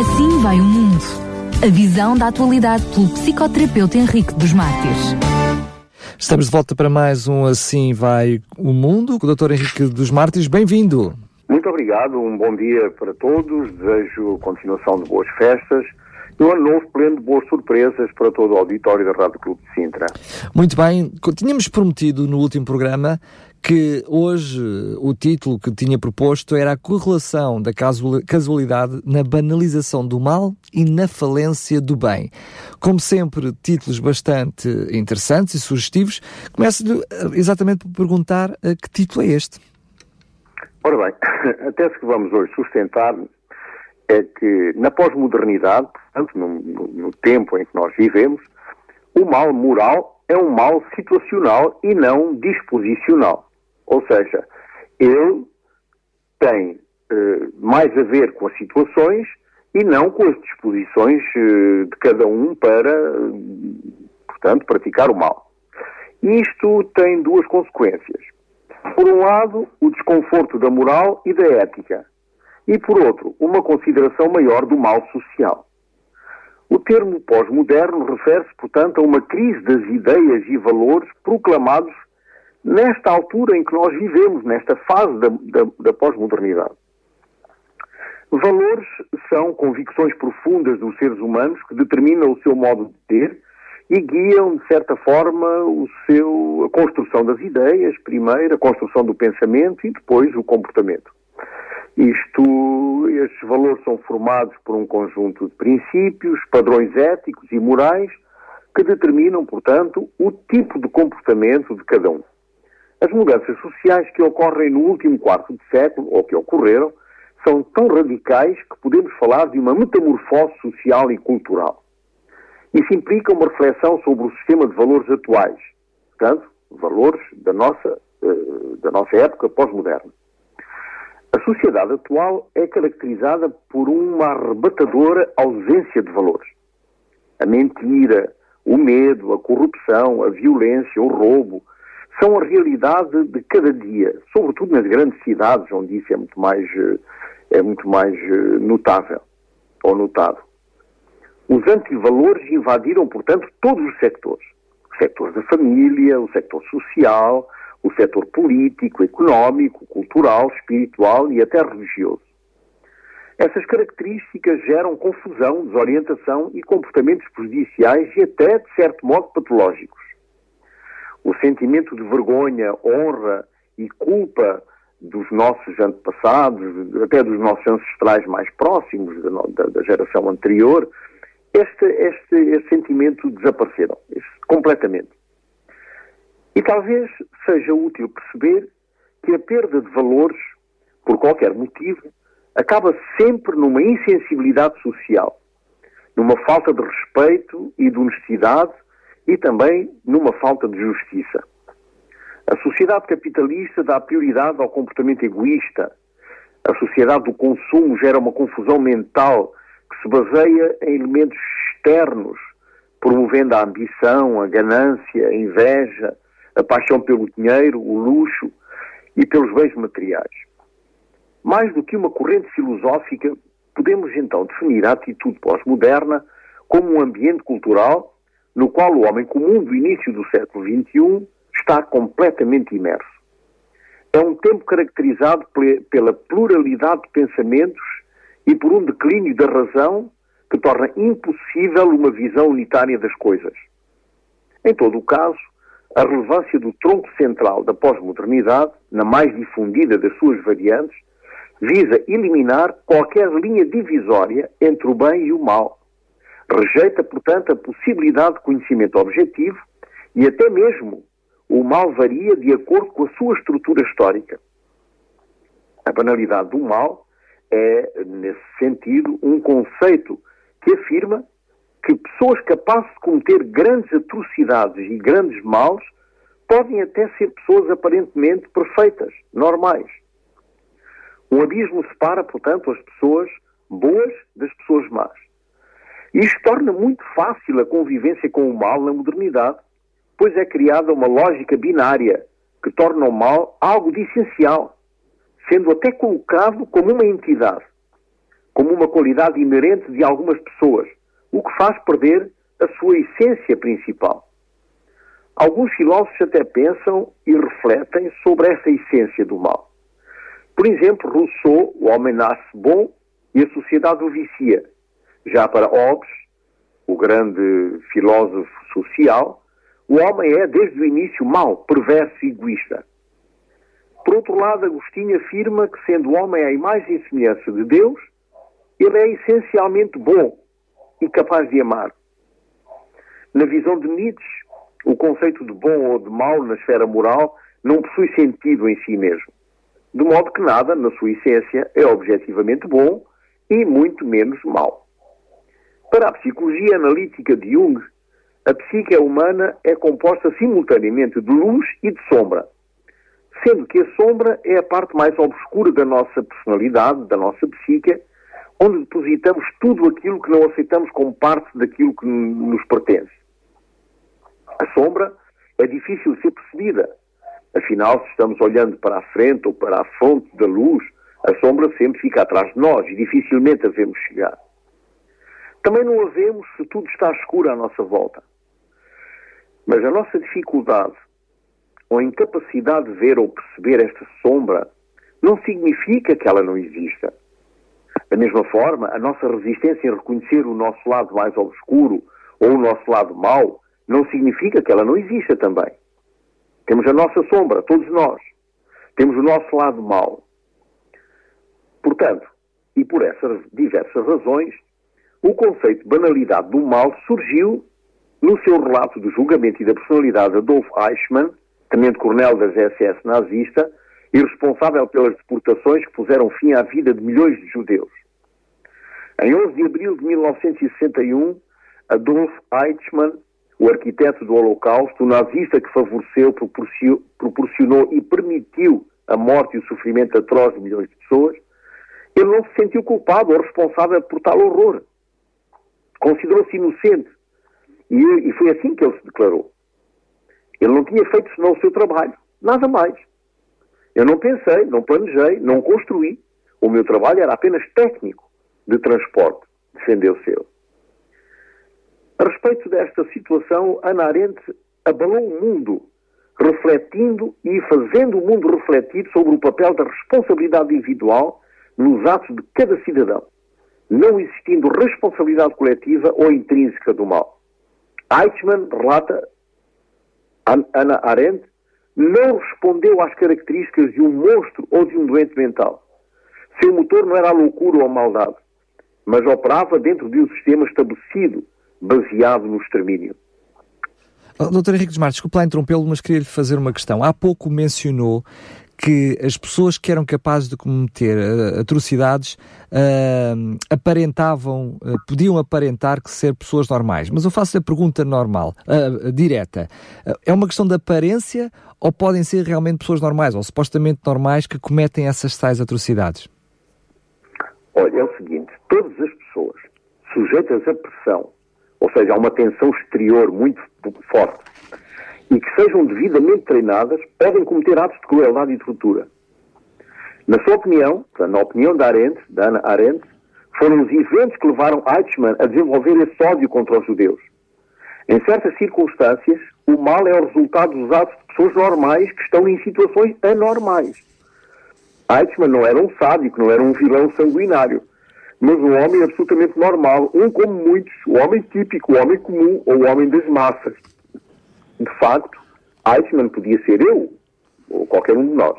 Assim vai o mundo. A visão da atualidade pelo psicoterapeuta Henrique dos Mártires. Estamos de volta para mais um Assim Vai o Mundo com o Dr. Henrique dos Mártires. Bem-vindo. Muito obrigado, um bom dia para todos, desejo continuação de boas festas e um ano novo pleno de boas surpresas para todo o auditório da Rádio Clube de Sintra. Muito bem, tínhamos prometido no último programa que hoje o título que tinha proposto era a correlação da casualidade na banalização do mal e na falência do bem. Como sempre, títulos bastante interessantes e sugestivos. Começo-lhe eh, exatamente por perguntar eh, que título é este. Ora bem, até se que vamos hoje sustentar é que na pós-modernidade, portanto, no, no, no tempo em que nós vivemos, o mal moral é um mal situacional e não disposicional. Ou seja, ele tem eh, mais a ver com as situações e não com as disposições eh, de cada um para, portanto, praticar o mal. Isto tem duas consequências. Por um lado, o desconforto da moral e da ética, e por outro, uma consideração maior do mal social. O termo pós-moderno refere-se, portanto, a uma crise das ideias e valores proclamados nesta altura em que nós vivemos, nesta fase da, da, da pós-modernidade. Valores são convicções profundas dos seres humanos que determinam o seu modo de ter e guiam, de certa forma, o seu, a construção das ideias, primeiro, a construção do pensamento e depois o comportamento. Isto, estes valores são formados por um conjunto de princípios, padrões éticos e morais que determinam, portanto, o tipo de comportamento de cada um. As mudanças sociais que ocorrem no último quarto de século, ou que ocorreram, são tão radicais que podemos falar de uma metamorfose social e cultural. Isso implica uma reflexão sobre o sistema de valores atuais, portanto, valores da nossa, eh, da nossa época pós-moderna. A sociedade atual é caracterizada por uma arrebatadora ausência de valores. A mentira, o medo, a corrupção, a violência, o roubo, são a realidade de cada dia, sobretudo nas grandes cidades, onde isso é muito mais, eh, é muito mais eh, notável ou notado. Os antivalores invadiram, portanto, todos os sectores. O setor da família, o setor social, o setor político, económico, cultural, espiritual e até religioso. Essas características geram confusão, desorientação e comportamentos prejudiciais e até, de certo modo, patológicos o sentimento de vergonha, honra e culpa dos nossos antepassados, até dos nossos ancestrais mais próximos, da, da geração anterior, este, este, este sentimento desapareceram este, completamente. E talvez seja útil perceber que a perda de valores, por qualquer motivo, acaba sempre numa insensibilidade social, numa falta de respeito e de honestidade e também numa falta de justiça. A sociedade capitalista dá prioridade ao comportamento egoísta. A sociedade do consumo gera uma confusão mental que se baseia em elementos externos, promovendo a ambição, a ganância, a inveja, a paixão pelo dinheiro, o luxo e pelos bens materiais. Mais do que uma corrente filosófica, podemos então definir a atitude pós-moderna como um ambiente cultural no qual o homem comum do início do século XXI está completamente imerso. É um tempo caracterizado pela pluralidade de pensamentos e por um declínio da razão que torna impossível uma visão unitária das coisas. Em todo o caso, a relevância do tronco central da pós-modernidade, na mais difundida das suas variantes, visa eliminar qualquer linha divisória entre o bem e o mal, Rejeita, portanto, a possibilidade de conhecimento objetivo e até mesmo o mal varia de acordo com a sua estrutura histórica. A banalidade do mal é, nesse sentido, um conceito que afirma que pessoas capazes de cometer grandes atrocidades e grandes males podem até ser pessoas aparentemente perfeitas, normais. Um abismo separa, portanto, as pessoas boas das pessoas más. Isto torna muito fácil a convivência com o mal na modernidade, pois é criada uma lógica binária que torna o mal algo de essencial, sendo até colocado como uma entidade. como uma qualidade inerente de algumas pessoas, o que faz perder a sua essência principal. Alguns filósofos até pensam e refletem sobre essa essência do mal. Por exemplo, Rousseau, o homem nasce bom e a sociedade o vicia. Já para Hobbes, o grande filósofo social, o homem é, desde o início, mau, perverso e egoísta. Por outro lado, Agostinho afirma que, sendo o homem a imagem e semelhança de Deus, ele é essencialmente bom e capaz de amar. Na visão de Nietzsche, o conceito de bom ou de mau na esfera moral não possui sentido em si mesmo. De modo que nada, na sua essência, é objetivamente bom e muito menos mau. Para a psicologia analítica de Jung, a psique humana é composta simultaneamente de luz e de sombra, sendo que a sombra é a parte mais obscura da nossa personalidade, da nossa psique, onde depositamos tudo aquilo que não aceitamos como parte daquilo que nos pertence. A sombra é difícil de ser percebida. Afinal, se estamos olhando para a frente ou para a fonte da luz, a sombra sempre fica atrás de nós e dificilmente a vemos chegar. Também não a vemos se tudo está escuro à nossa volta. Mas a nossa dificuldade ou incapacidade de ver ou perceber esta sombra não significa que ela não exista. Da mesma forma, a nossa resistência em reconhecer o nosso lado mais obscuro ou o nosso lado mau não significa que ela não exista também. Temos a nossa sombra, todos nós. Temos o nosso lado mau. Portanto, e por essas diversas razões, o conceito de banalidade do mal surgiu no seu relato do julgamento e da personalidade de Adolf Eichmann, tenente-coronel das SS nazista e responsável pelas deportações que puseram fim à vida de milhões de judeus. Em 11 de abril de 1961, Adolf Eichmann o arquiteto do Holocausto, o nazista que favoreceu, proporcionou e permitiu a morte e o sofrimento atroz de milhões de pessoas, ele não se sentiu culpado ou responsável por tal horror. Considerou-se inocente. E, e foi assim que ele se declarou. Ele não tinha feito senão o seu trabalho. Nada mais. Eu não pensei, não planejei, não construí. O meu trabalho era apenas técnico de transporte. Defendeu-se ele. A respeito desta situação, Ana Arendt abalou o mundo, refletindo e fazendo o mundo refletir sobre o papel da responsabilidade individual nos atos de cada cidadão, não existindo responsabilidade coletiva ou intrínseca do mal. Eichmann relata, Ana Arendt, não respondeu às características de um monstro ou de um doente mental. Seu motor não era a loucura ou a maldade, mas operava dentro de um sistema estabelecido baseado no extermínio. Oh, doutor Henrique Desmartes, desculpe lá interrompê-lo, mas queria-lhe fazer uma questão. Há pouco mencionou que as pessoas que eram capazes de cometer uh, atrocidades uh, aparentavam, uh, podiam aparentar que ser pessoas normais. Mas eu faço a pergunta normal, direta. é uma questão de aparência ou podem ser realmente pessoas normais ou supostamente normais que cometem essas tais atrocidades? Olha, é o seguinte, todas as pessoas sujeitas à pressão ou seja, há uma tensão exterior muito forte, e que sejam devidamente treinadas, podem cometer atos de crueldade e de ruptura. Na sua opinião, na opinião da Arendt, da Ana Arendt, foram os eventos que levaram Eichmann a desenvolver esse ódio contra os judeus. Em certas circunstâncias, o mal é o resultado dos atos de pessoas normais que estão em situações anormais. Eichmann não era um sádico, não era um vilão sanguinário mas um homem absolutamente normal, um como muitos, o homem típico, o homem comum ou o homem das massas. De facto, Eichmann podia ser eu, ou qualquer um de nós.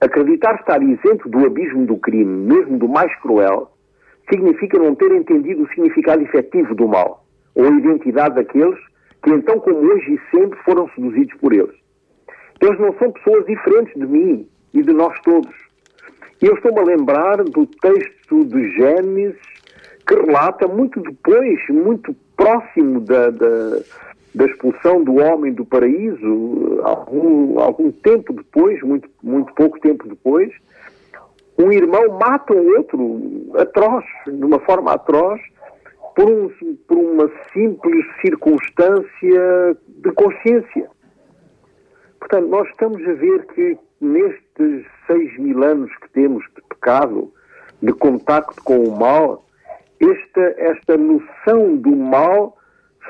Acreditar estar isento do abismo do crime, mesmo do mais cruel, significa não ter entendido o significado efetivo do mal, ou a identidade daqueles que então, como hoje e sempre, foram seduzidos por eles. Eles não são pessoas diferentes de mim e de nós todos. Eu estou-me a lembrar do texto de Gênesis que relata muito depois, muito próximo da, da, da expulsão do homem do paraíso, algum, algum tempo depois, muito, muito pouco tempo depois, um irmão mata o outro atroz, de uma forma atroz, por, um, por uma simples circunstância de consciência. Portanto, nós estamos a ver que nestes seis mil anos que temos de pecado, de contacto com o mal, esta, esta noção do mal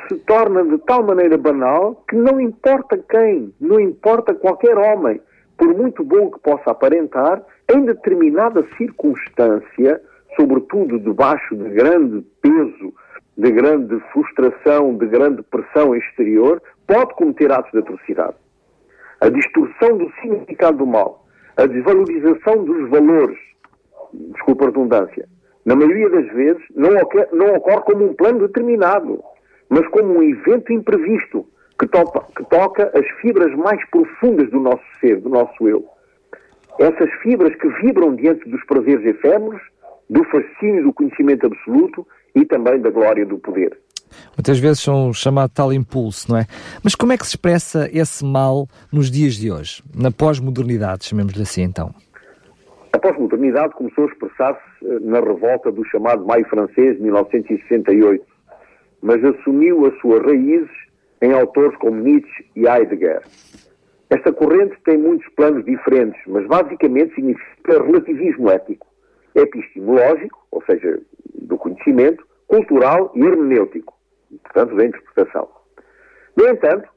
se torna de tal maneira banal que não importa quem, não importa qualquer homem, por muito bom que possa aparentar, em determinada circunstância, sobretudo debaixo de grande peso, de grande frustração, de grande pressão exterior, pode cometer atos de atrocidade. A distorção do significado do mal, a desvalorização dos valores, desculpa a redundância, na maioria das vezes não ocorre, não ocorre como um plano determinado, mas como um evento imprevisto que, topa, que toca as fibras mais profundas do nosso ser, do nosso eu. Essas fibras que vibram diante dos prazeres efêmeros, do fascínio do conhecimento absoluto e também da glória do poder. Muitas vezes são chamado tal impulso, não é? Mas como é que se expressa esse mal nos dias de hoje, na pós-modernidade, chamemos-lhe assim então? A pós-modernidade começou a expressar-se eh, na revolta do chamado Maio Francês de 1968, mas assumiu as suas raízes em autores como Nietzsche e Heidegger. Esta corrente tem muitos planos diferentes, mas basicamente significa relativismo ético, epistemológico, ou seja, do conhecimento, cultural e hermenêutico, portanto, da interpretação. No entanto,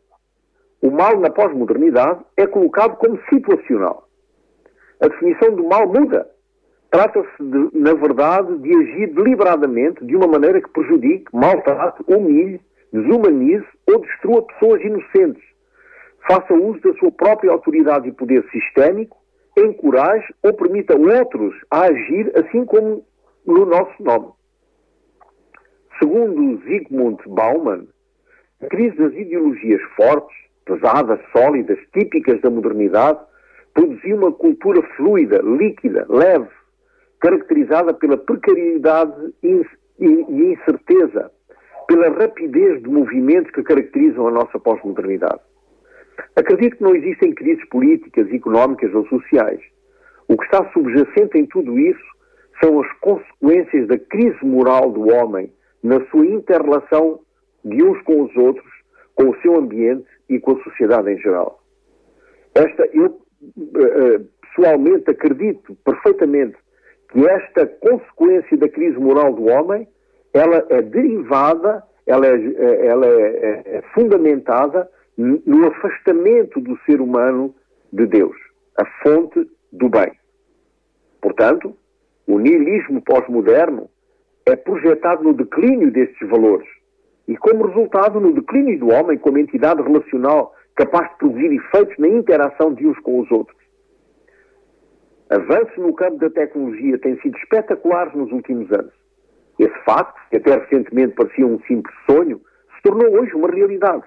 o mal na pós-modernidade é colocado como situacional. A definição do mal muda. Trata-se, na verdade, de agir deliberadamente de uma maneira que prejudique, maltrate, humilhe, desumanize ou destrua pessoas inocentes. Faça uso da sua própria autoridade e poder sistémico, encoraje ou permita outros a agir assim como no nosso nome. Segundo Zygmunt Bauman, a crise das ideologias fortes, pesadas, sólidas, típicas da modernidade, produziu uma cultura fluida, líquida, leve, caracterizada pela precariedade e incerteza, pela rapidez de movimentos que caracterizam a nossa pós-modernidade. Acredito que não existem crises políticas, económicas ou sociais. O que está subjacente em tudo isso são as consequências da crise moral do homem na sua interrelação de uns com os outros, com o seu ambiente e com a sociedade em geral. Esta, eu eh, eh, pessoalmente acredito perfeitamente que esta consequência da crise moral do homem, ela é derivada, ela é, ela é, é, é fundamentada no afastamento do ser humano de Deus, a fonte do bem. Portanto, o nihilismo pós-moderno é projetado no declínio destes valores e, como resultado, no declínio do homem como entidade relacional capaz de produzir efeitos na interação de uns com os outros. Avanços no campo da tecnologia têm sido espetaculares nos últimos anos. Esse facto, que até recentemente parecia um simples sonho, se tornou hoje uma realidade.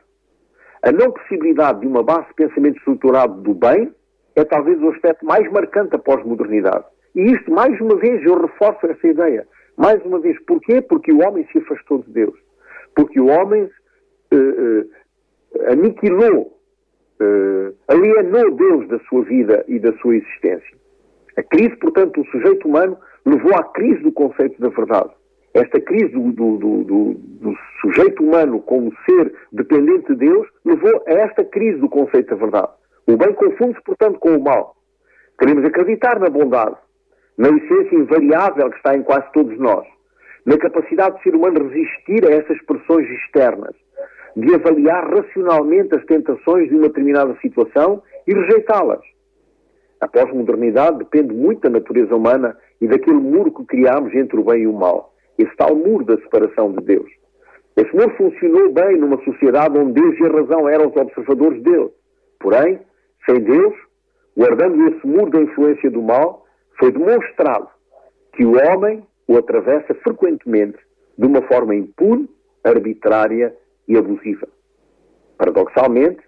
A não possibilidade de uma base de pensamento estruturado do bem é talvez o aspecto mais marcante da pós-modernidade. E isto, mais uma vez, eu reforço essa ideia. Mais uma vez, porquê? Porque o homem se afastou de Deus. Porque o homem uh, uh, aniquilou, uh, alienou Deus da sua vida e da sua existência. A crise, portanto, do sujeito humano levou à crise do conceito da verdade. Esta crise do, do, do, do, sujeito humano como ser dependente de Deus levou a esta crise do conceito da verdade. O bem confunde-se, portanto, com o mal. Queremos acreditar na bondade, na essência invariável que está em quase todos nós, na capacidade do ser humano resistir a essas pressões externas, de avaliar racionalmente as tentações de uma determinada situação e rejeitá-las. A pós-modernidade depende muito da natureza humana e daquele muro que criámos entre o bem e o mal. Esse tal muro da separação de Deus. Esse muro funcionou bem numa sociedade onde Deus e a razão eram os observadores dele. Porém, sem Deus, guardando esse muro da influência do mal, foi demonstrado que o homem o atravessa frequentemente de uma forma impune, arbitrária e abusiva. Paradoxalmente,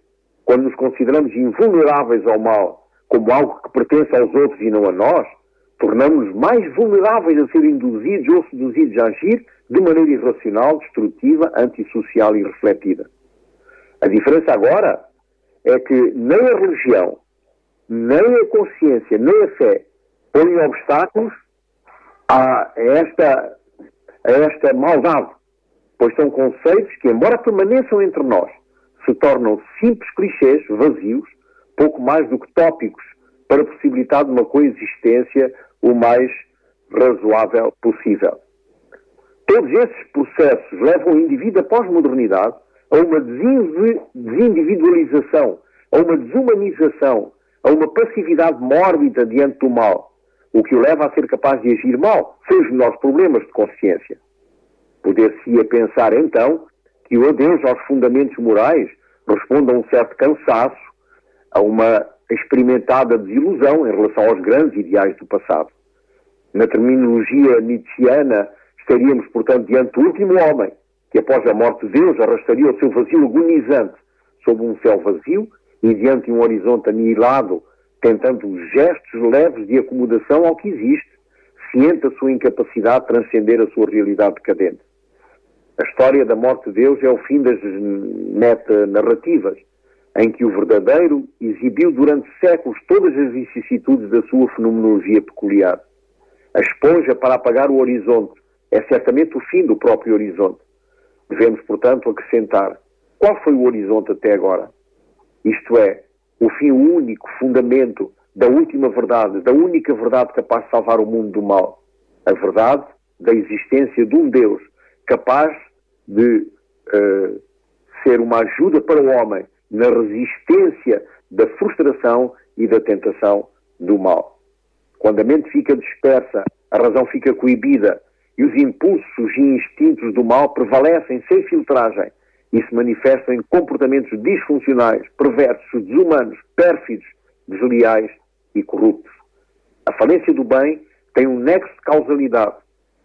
quando nos consideramos invulneráveis ao mal como algo que pertence aos outros e não a nós, tornamos-nos mais vulneráveis a ser induzidos ou seduzidos a agir de maneira irracional, destrutiva, antissocial e refletida. A diferença agora é que nem a religião, nem a consciência, nem a fé põem obstáculos a esta, a esta maldade, pois são conceitos que, embora permaneçam entre nós, se tornam simples clichês vazios, pouco mais do que tópicos para possibilitar uma coexistência o mais razoável possível. Todos esses processos levam o indivíduo, a pós-modernidade, a uma desindividualização, a uma desumanização, a uma passividade mórbida diante do mal, o que o leva a ser capaz de agir mal, sem os menores problemas de consciência. Poder-se-ia pensar, então, que o adeus aos fundamentos morais responde a um certo cansaço, a uma experimentada desilusão em relação aos grandes ideais do passado. Na terminologia nietzschiana, estaríamos, portanto, diante do último homem, que após a morte de Deus arrastaria o seu vazio agonizante sob um céu vazio e diante de um horizonte anihilado, tentando gestos leves de acomodação ao que existe, ciente da sua incapacidade de transcender a sua realidade decadente. A história da morte de Deus é o fim das meta-narrativas, em que o verdadeiro exibiu durante séculos todas as vicissitudes da sua fenomenologia peculiar. A esponja para apagar o horizonte é certamente o fim do próprio horizonte. Devemos, portanto, acrescentar qual foi o horizonte até agora. Isto é, o fim único, fundamento da última verdade, da única verdade capaz de salvar o mundo do mal. A verdade da existência de um Deus capaz de uh, ser uma ajuda para o homem na resistência da frustração e da tentação do mal. Quando a mente fica dispersa, a razão fica coibida e os impulsos e instintos do mal prevalecem sem filtragem e se manifestam em comportamentos disfuncionais, perversos, desumanos, pérfidos, desleais e corruptos. A falência do bem tem um nexo de causalidade,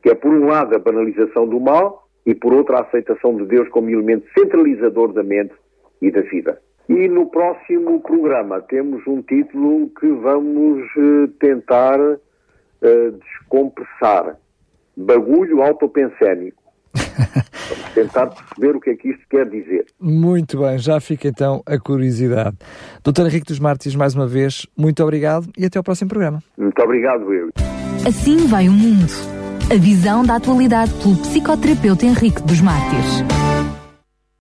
que é, por um lado, a banalização do mal e, por outro, a aceitação de Deus como elemento centralizador da mente e da vida. E no próximo programa temos um título que vamos uh, tentar uh, descompressar. Bagulho autopensénico. Vamos tentar perceber o que é que isto quer dizer. Muito bem, já fica então a curiosidade. Doutor Henrique dos Mártires, mais uma vez, muito obrigado e até ao próximo programa. Muito obrigado, eu. Assim vai o mundo. A visão da atualidade pelo psicoterapeuta Henrique dos Mártires.